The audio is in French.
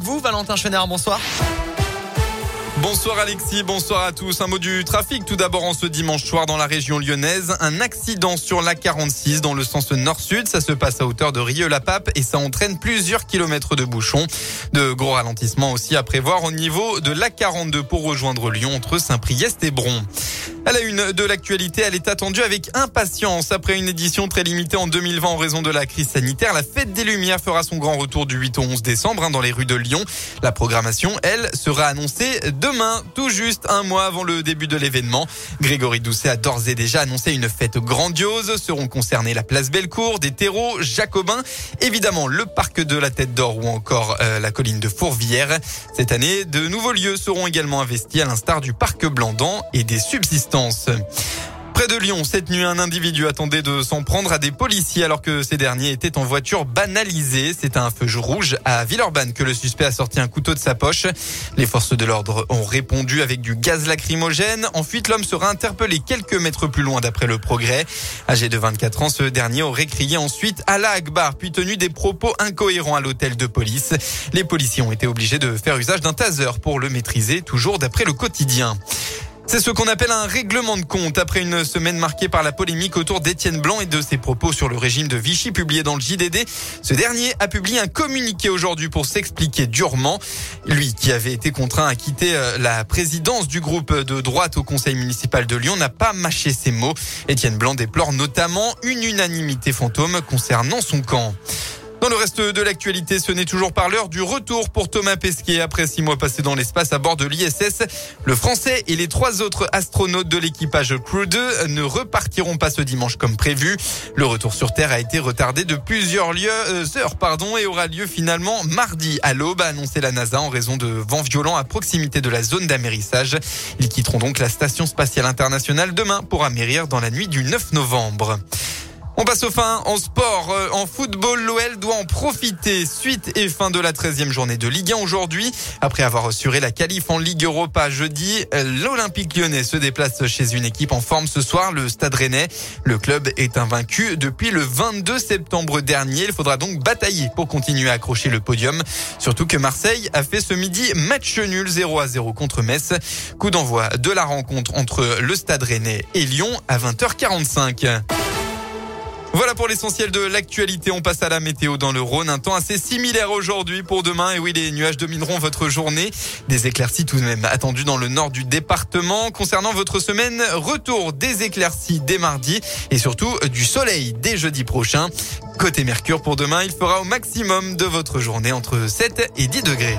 vous, Valentin Chenard. Bonsoir. Bonsoir Alexis, bonsoir à tous. Un mot du trafic tout d'abord en ce dimanche soir dans la région lyonnaise. Un accident sur la 46 dans le sens nord-sud. Ça se passe à hauteur de Rieux-la-Pape et ça entraîne plusieurs kilomètres de bouchons. De gros ralentissements aussi à prévoir au niveau de la 42 pour rejoindre Lyon entre Saint-Priest et Bron. À la une de l'actualité, elle est attendue avec impatience. Après une édition très limitée en 2020 en raison de la crise sanitaire, la Fête des Lumières fera son grand retour du 8 au 11 décembre hein, dans les rues de Lyon. La programmation, elle, sera annoncée demain, tout juste un mois avant le début de l'événement. Grégory Doucet a d'ores et déjà annoncé une fête grandiose. Seront concernés la place Bellecour, des terreaux, Jacobins, évidemment le parc de la Tête d'Or ou encore euh, la colline de Fourvière. Cette année, de nouveaux lieux seront également investis à l'instar du parc Blandan et des Près de Lyon, cette nuit, un individu attendait de s'en prendre à des policiers alors que ces derniers étaient en voiture banalisée. C'est à un feu rouge à Villeurbanne que le suspect a sorti un couteau de sa poche. Les forces de l'ordre ont répondu avec du gaz lacrymogène. Ensuite, l'homme sera interpellé quelques mètres plus loin d'après le progrès. Âgé de 24 ans, ce dernier aurait crié ensuite à la Akbar puis tenu des propos incohérents à l'hôtel de police. Les policiers ont été obligés de faire usage d'un taser pour le maîtriser, toujours d'après le quotidien. C'est ce qu'on appelle un règlement de compte après une semaine marquée par la polémique autour d'Étienne Blanc et de ses propos sur le régime de Vichy publié dans le JDD. Ce dernier a publié un communiqué aujourd'hui pour s'expliquer durement. Lui qui avait été contraint à quitter euh, la présidence du groupe de droite au conseil municipal de Lyon n'a pas mâché ses mots. Étienne Blanc déplore notamment une unanimité fantôme concernant son camp. Dans le reste de l'actualité, ce n'est toujours pas l'heure du retour pour Thomas Pesquet après six mois passés dans l'espace à bord de l'ISS. Le Français et les trois autres astronautes de l'équipage Crew 2 ne repartiront pas ce dimanche comme prévu. Le retour sur Terre a été retardé de plusieurs lieux, euh, heures pardon, et aura lieu finalement mardi à l'aube, a annoncé la NASA en raison de vents violents à proximité de la zone d'amérissage. Ils quitteront donc la station spatiale internationale demain pour amérir dans la nuit du 9 novembre. On passe au fin en sport. Euh, en football, l'OL doit en profiter. Suite et fin de la 13e journée de Ligue 1 aujourd'hui. Après avoir assuré la qualif en Ligue Europa jeudi, euh, l'Olympique lyonnais se déplace chez une équipe en forme ce soir, le Stade Rennais. Le club est invaincu depuis le 22 septembre dernier. Il faudra donc batailler pour continuer à accrocher le podium. Surtout que Marseille a fait ce midi match nul 0 à 0 contre Metz. Coup d'envoi de la rencontre entre le Stade Rennais et Lyon à 20h45. Voilà pour l'essentiel de l'actualité. On passe à la météo dans le Rhône. Un temps assez similaire aujourd'hui pour demain. Et oui, les nuages domineront votre journée. Des éclaircies tout de même attendues dans le nord du département. Concernant votre semaine, retour des éclaircies dès mardi et surtout du soleil dès jeudi prochain. Côté Mercure pour demain, il fera au maximum de votre journée entre 7 et 10 degrés.